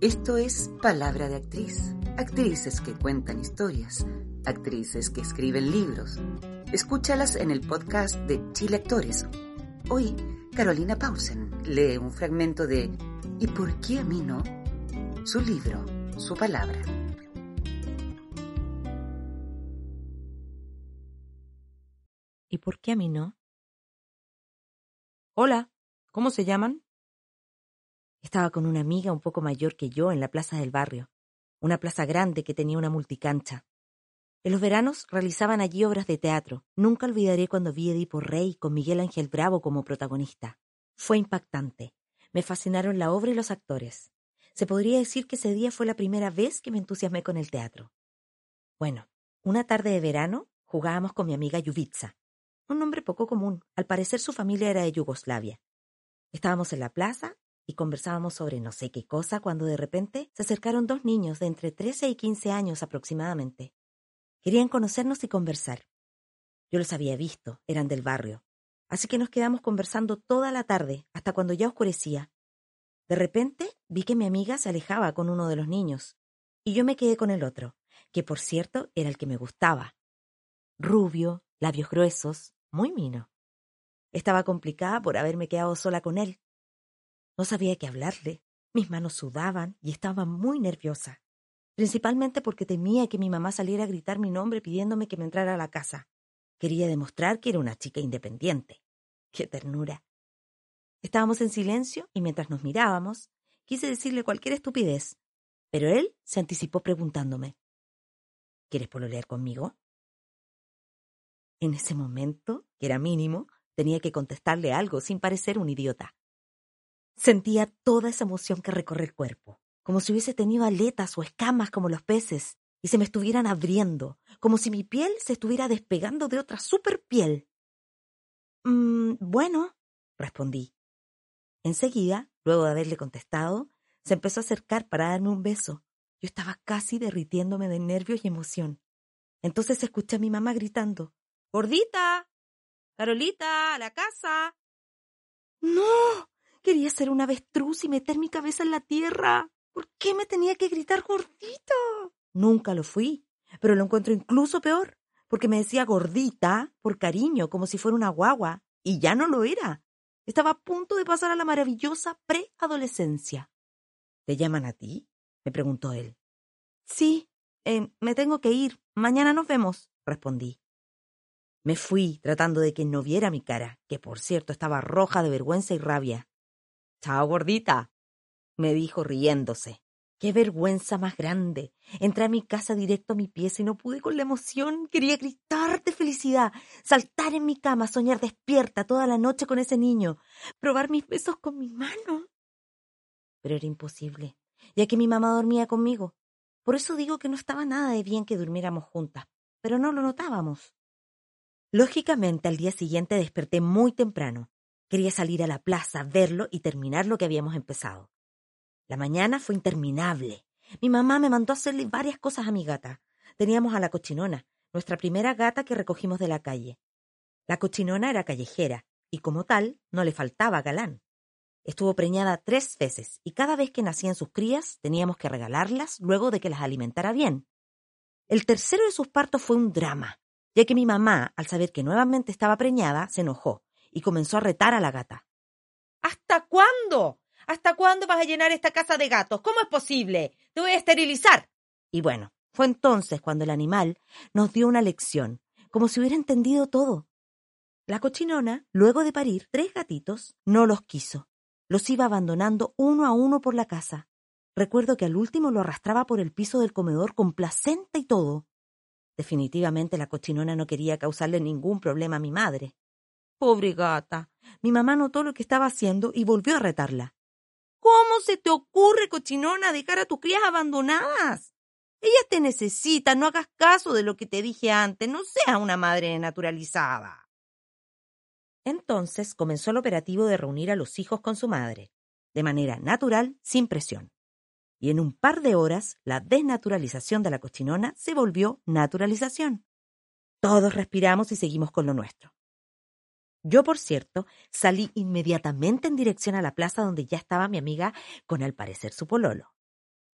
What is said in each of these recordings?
Esto es Palabra de Actriz. Actrices que cuentan historias, actrices que escriben libros. Escúchalas en el podcast de Chile Actores. Hoy, Carolina Paulsen lee un fragmento de ¿Y por qué a mí no? Su libro, su palabra. ¿Y por qué a mí no? Hola, ¿cómo se llaman? Estaba con una amiga un poco mayor que yo en la plaza del barrio, una plaza grande que tenía una multicancha. En los veranos realizaban allí obras de teatro. Nunca olvidaré cuando vi Edipo Rey con Miguel Ángel Bravo como protagonista. Fue impactante. Me fascinaron la obra y los actores. Se podría decir que ese día fue la primera vez que me entusiasmé con el teatro. Bueno, una tarde de verano jugábamos con mi amiga Yuvitsa, un nombre poco común. Al parecer su familia era de Yugoslavia. Estábamos en la plaza y conversábamos sobre no sé qué cosa cuando de repente se acercaron dos niños de entre 13 y 15 años aproximadamente. Querían conocernos y conversar. Yo los había visto, eran del barrio. Así que nos quedamos conversando toda la tarde, hasta cuando ya oscurecía. De repente vi que mi amiga se alejaba con uno de los niños, y yo me quedé con el otro, que por cierto era el que me gustaba. Rubio, labios gruesos, muy mino. Estaba complicada por haberme quedado sola con él. No sabía qué hablarle. Mis manos sudaban y estaba muy nerviosa, principalmente porque temía que mi mamá saliera a gritar mi nombre pidiéndome que me entrara a la casa. Quería demostrar que era una chica independiente. ¡Qué ternura! Estábamos en silencio y mientras nos mirábamos, quise decirle cualquier estupidez, pero él se anticipó preguntándome ¿Quieres pololear conmigo? En ese momento, que era mínimo, tenía que contestarle algo sin parecer un idiota. Sentía toda esa emoción que recorre el cuerpo, como si hubiese tenido aletas o escamas como los peces, y se me estuvieran abriendo, como si mi piel se estuviera despegando de otra super piel. Mm, bueno, respondí. Enseguida, luego de haberle contestado, se empezó a acercar para darme un beso. Yo estaba casi derritiéndome de nervios y emoción. Entonces escuché a mi mamá gritando Gordita. Carolita, a la casa. No. Quería ser una avestruz y meter mi cabeza en la tierra. ¿Por qué me tenía que gritar gordita? Nunca lo fui, pero lo encuentro incluso peor, porque me decía gordita por cariño, como si fuera una guagua, y ya no lo era. Estaba a punto de pasar a la maravillosa preadolescencia. ¿Te llaman a ti? me preguntó él. Sí, eh, me tengo que ir. Mañana nos vemos, respondí. Me fui tratando de que no viera mi cara, que por cierto estaba roja de vergüenza y rabia. Chao, gordita, me dijo riéndose. Qué vergüenza más grande. Entré a mi casa directo a mi pieza y no pude con la emoción. Quería gritar de felicidad, saltar en mi cama, soñar despierta toda la noche con ese niño, probar mis besos con mi mano. Pero era imposible, ya que mi mamá dormía conmigo. Por eso digo que no estaba nada de bien que durmiéramos juntas, pero no lo notábamos. Lógicamente, al día siguiente desperté muy temprano. Quería salir a la plaza, verlo y terminar lo que habíamos empezado. La mañana fue interminable. Mi mamá me mandó hacerle varias cosas a mi gata. Teníamos a la cochinona, nuestra primera gata que recogimos de la calle. La cochinona era callejera, y como tal, no le faltaba galán. Estuvo preñada tres veces, y cada vez que nacían sus crías teníamos que regalarlas luego de que las alimentara bien. El tercero de sus partos fue un drama, ya que mi mamá, al saber que nuevamente estaba preñada, se enojó y comenzó a retar a la gata. ¿Hasta cuándo? ¿Hasta cuándo vas a llenar esta casa de gatos? ¿Cómo es posible? Te voy a esterilizar. Y bueno, fue entonces cuando el animal nos dio una lección, como si hubiera entendido todo. La cochinona, luego de parir tres gatitos, no los quiso. Los iba abandonando uno a uno por la casa. Recuerdo que al último lo arrastraba por el piso del comedor con placenta y todo. Definitivamente la cochinona no quería causarle ningún problema a mi madre. Pobre gata. Mi mamá notó lo que estaba haciendo y volvió a retarla. ¿Cómo se te ocurre, cochinona, dejar a tus crías abandonadas? Ellas te necesitan, no hagas caso de lo que te dije antes, no seas una madre naturalizada. Entonces comenzó el operativo de reunir a los hijos con su madre, de manera natural, sin presión. Y en un par de horas, la desnaturalización de la cochinona se volvió naturalización. Todos respiramos y seguimos con lo nuestro. Yo, por cierto, salí inmediatamente en dirección a la plaza donde ya estaba mi amiga con al parecer su pololo.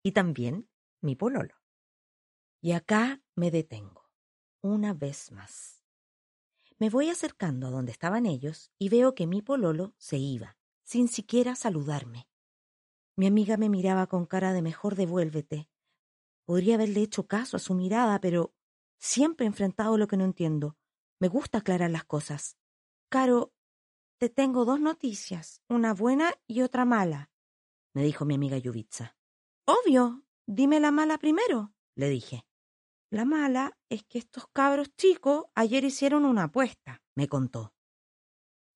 Y también mi pololo. Y acá me detengo, una vez más. Me voy acercando a donde estaban ellos y veo que mi pololo se iba, sin siquiera saludarme. Mi amiga me miraba con cara de mejor devuélvete. Podría haberle hecho caso a su mirada, pero siempre he enfrentado lo que no entiendo. Me gusta aclarar las cosas. Caro, te tengo dos noticias, una buena y otra mala, me dijo mi amiga Yuvitsa. Obvio, dime la mala primero, le dije. La mala es que estos cabros chicos ayer hicieron una apuesta, me contó.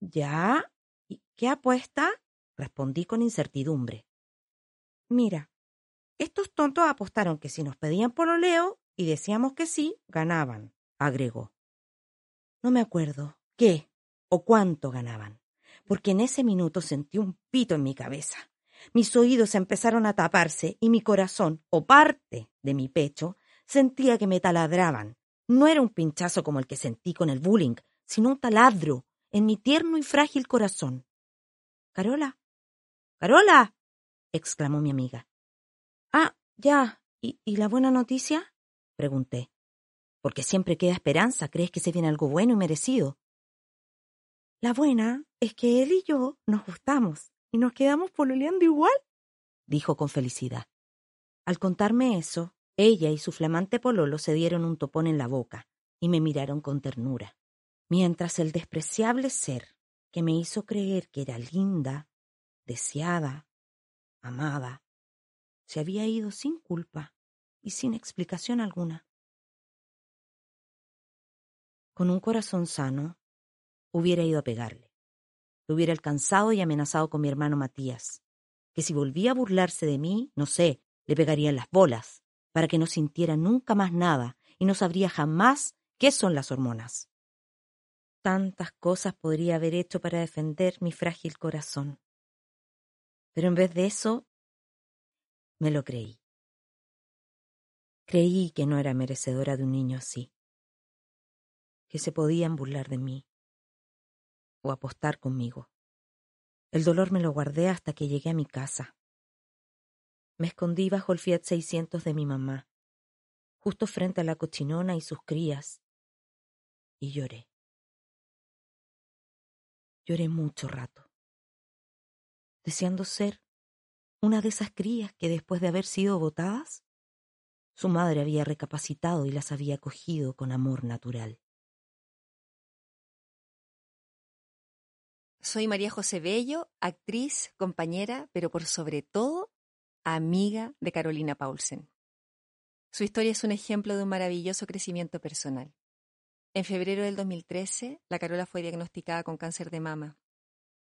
¿Ya? ¿Y qué apuesta? respondí con incertidumbre. Mira, estos tontos apostaron que si nos pedían pololeo y decíamos que sí, ganaban, agregó. No me acuerdo. ¿Qué? ¿O cuánto ganaban? Porque en ese minuto sentí un pito en mi cabeza. Mis oídos empezaron a taparse y mi corazón, o parte de mi pecho, Sentía que me taladraban. No era un pinchazo como el que sentí con el bullying, sino un taladro en mi tierno y frágil corazón. Carola. Carola. exclamó mi amiga. Ah, ya. ¿Y, ¿Y, la buena noticia? pregunté. Porque siempre queda esperanza. ¿Crees que se viene algo bueno y merecido? La buena es que él y yo nos gustamos y nos quedamos pololeando igual, dijo con felicidad. Al contarme eso, ella y su flamante pololo se dieron un topón en la boca y me miraron con ternura, mientras el despreciable ser que me hizo creer que era linda, deseada, amada, se había ido sin culpa y sin explicación alguna. Con un corazón sano, hubiera ido a pegarle. Lo hubiera alcanzado y amenazado con mi hermano Matías, que si volvía a burlarse de mí, no sé, le pegaría en las bolas, para que no sintiera nunca más nada y no sabría jamás qué son las hormonas. Tantas cosas podría haber hecho para defender mi frágil corazón. Pero en vez de eso, me lo creí. Creí que no era merecedora de un niño así, que se podían burlar de mí o apostar conmigo. El dolor me lo guardé hasta que llegué a mi casa. Me escondí bajo el Fiat 600 de mi mamá, justo frente a la cochinona y sus crías, y lloré. Lloré mucho rato, deseando ser una de esas crías que después de haber sido botadas, su madre había recapacitado y las había acogido con amor natural. Soy María José Bello, actriz, compañera, pero por sobre todo amiga de Carolina Paulsen. Su historia es un ejemplo de un maravilloso crecimiento personal. En febrero del 2013, la Carola fue diagnosticada con cáncer de mama.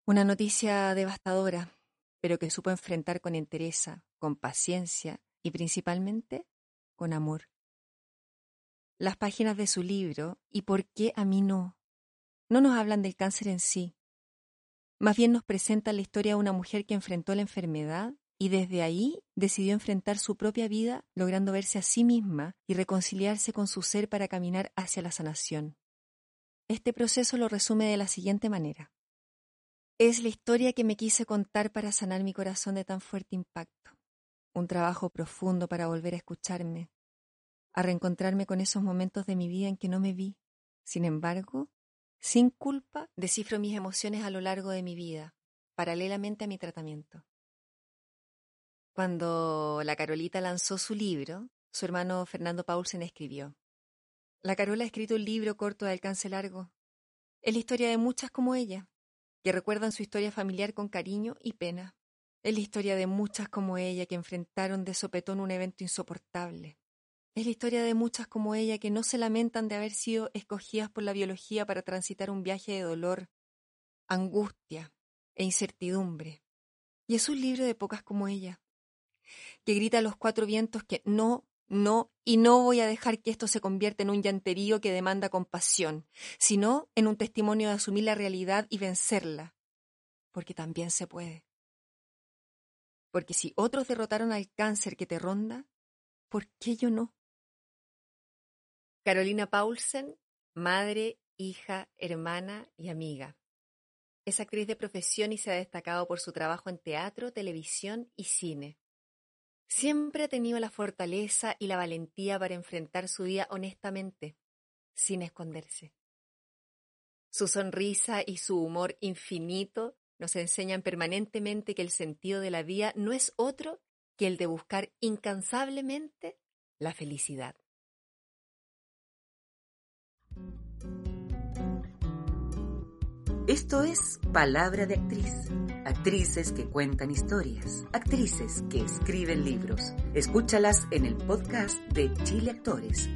Una noticia devastadora, pero que supo enfrentar con entereza, con paciencia y principalmente con amor. Las páginas de su libro, ¿Y por qué a mí no? no nos hablan del cáncer en sí. Más bien nos presentan la historia de una mujer que enfrentó la enfermedad y desde ahí decidió enfrentar su propia vida, logrando verse a sí misma y reconciliarse con su ser para caminar hacia la sanación. Este proceso lo resume de la siguiente manera. Es la historia que me quise contar para sanar mi corazón de tan fuerte impacto. Un trabajo profundo para volver a escucharme, a reencontrarme con esos momentos de mi vida en que no me vi. Sin embargo, sin culpa, descifro mis emociones a lo largo de mi vida, paralelamente a mi tratamiento. Cuando la Carolita lanzó su libro, su hermano Fernando Paulsen escribió. La Carola ha escrito un libro corto de alcance largo. Es la historia de muchas como ella, que recuerdan su historia familiar con cariño y pena. Es la historia de muchas como ella que enfrentaron de sopetón un evento insoportable. Es la historia de muchas como ella que no se lamentan de haber sido escogidas por la biología para transitar un viaje de dolor, angustia e incertidumbre Y es un libro de pocas como ella, que grita a los cuatro vientos que no, no y no voy a dejar que esto se convierta en un llanterío que demanda compasión, sino en un testimonio de asumir la realidad y vencerla, porque también se puede. Porque si otros derrotaron al cáncer que te ronda, ¿por qué yo no? Carolina Paulsen, madre, hija, hermana y amiga. Es actriz de profesión y se ha destacado por su trabajo en teatro, televisión y cine. Siempre ha tenido la fortaleza y la valentía para enfrentar su vida honestamente, sin esconderse. Su sonrisa y su humor infinito nos enseñan permanentemente que el sentido de la vida no es otro que el de buscar incansablemente la felicidad. Esto es Palabra de Actriz. Actrices que cuentan historias, actrices que escriben libros. Escúchalas en el podcast de Chile Actores